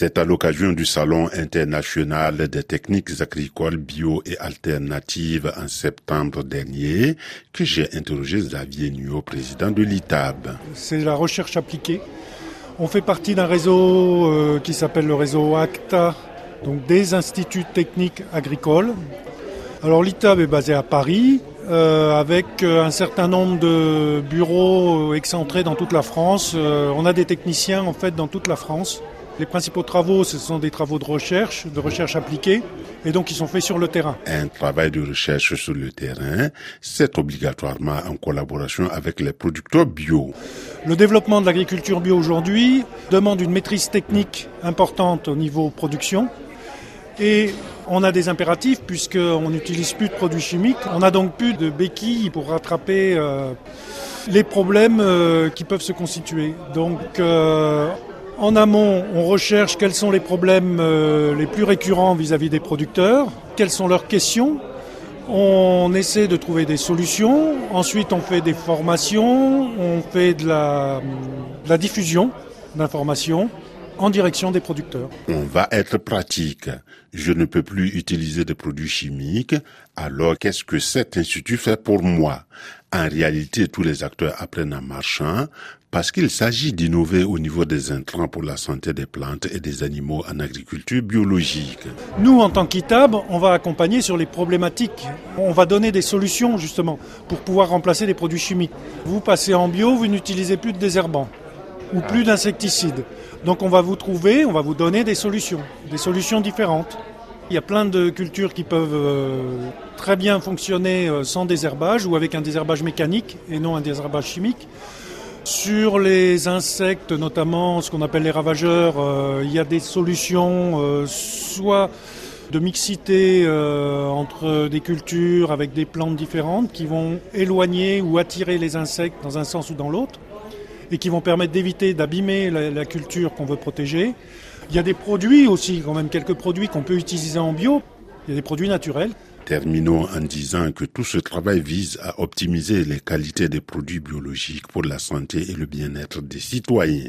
C'est à l'occasion du Salon international des techniques agricoles bio et alternatives en septembre dernier que j'ai interrogé Xavier Nuot, président de l'ITAB. C'est la recherche appliquée. On fait partie d'un réseau euh, qui s'appelle le réseau ACTA, donc des instituts techniques agricoles. Alors l'ITAB est basé à Paris, euh, avec euh, un certain nombre de bureaux excentrés dans toute la France. on a des techniciens en fait dans toute la France. Les principaux travaux, ce sont des travaux de recherche, de recherche appliquée, et donc ils sont faits sur le terrain. Un travail de recherche sur le terrain, c'est obligatoirement en collaboration avec les producteurs bio. Le développement de l'agriculture bio aujourd'hui demande une maîtrise technique importante au niveau production. Et on a des impératifs puisqu'on n'utilise plus de produits chimiques. On n'a donc plus de béquilles pour rattraper euh, les problèmes euh, qui peuvent se constituer. Donc euh, en amont, on recherche quels sont les problèmes euh, les plus récurrents vis-à-vis des producteurs, quelles sont leurs questions. On essaie de trouver des solutions. Ensuite, on fait des formations, on fait de la, de la diffusion d'informations en direction des producteurs. On va être pratique. Je ne peux plus utiliser de produits chimiques. Alors, qu'est-ce que cet institut fait pour moi? En réalité, tous les acteurs apprennent en marchant parce qu'il s'agit d'innover au niveau des intrants pour la santé des plantes et des animaux en agriculture biologique. Nous, en tant qu'ITAB, on va accompagner sur les problématiques. On va donner des solutions, justement, pour pouvoir remplacer les produits chimiques. Vous passez en bio, vous n'utilisez plus de désherbants ou plus d'insecticides. Donc on va vous trouver, on va vous donner des solutions, des solutions différentes. Il y a plein de cultures qui peuvent euh, très bien fonctionner euh, sans désherbage ou avec un désherbage mécanique et non un désherbage chimique. Sur les insectes, notamment ce qu'on appelle les ravageurs, euh, il y a des solutions soit de mixité entre des cultures avec des plantes différentes qui vont éloigner ou attirer les insectes dans un sens ou dans l'autre et qui vont permettre d'éviter d'abîmer la, culture qu'on veut protéger. Il y a des produits aussi, quand même quelques produits qu'on peut utiliser en bio. Il y a des produits naturels. Terminons en disant que tout ce travail vise à optimiser les qualités des produits biologiques pour la santé et le bien-être des citoyens.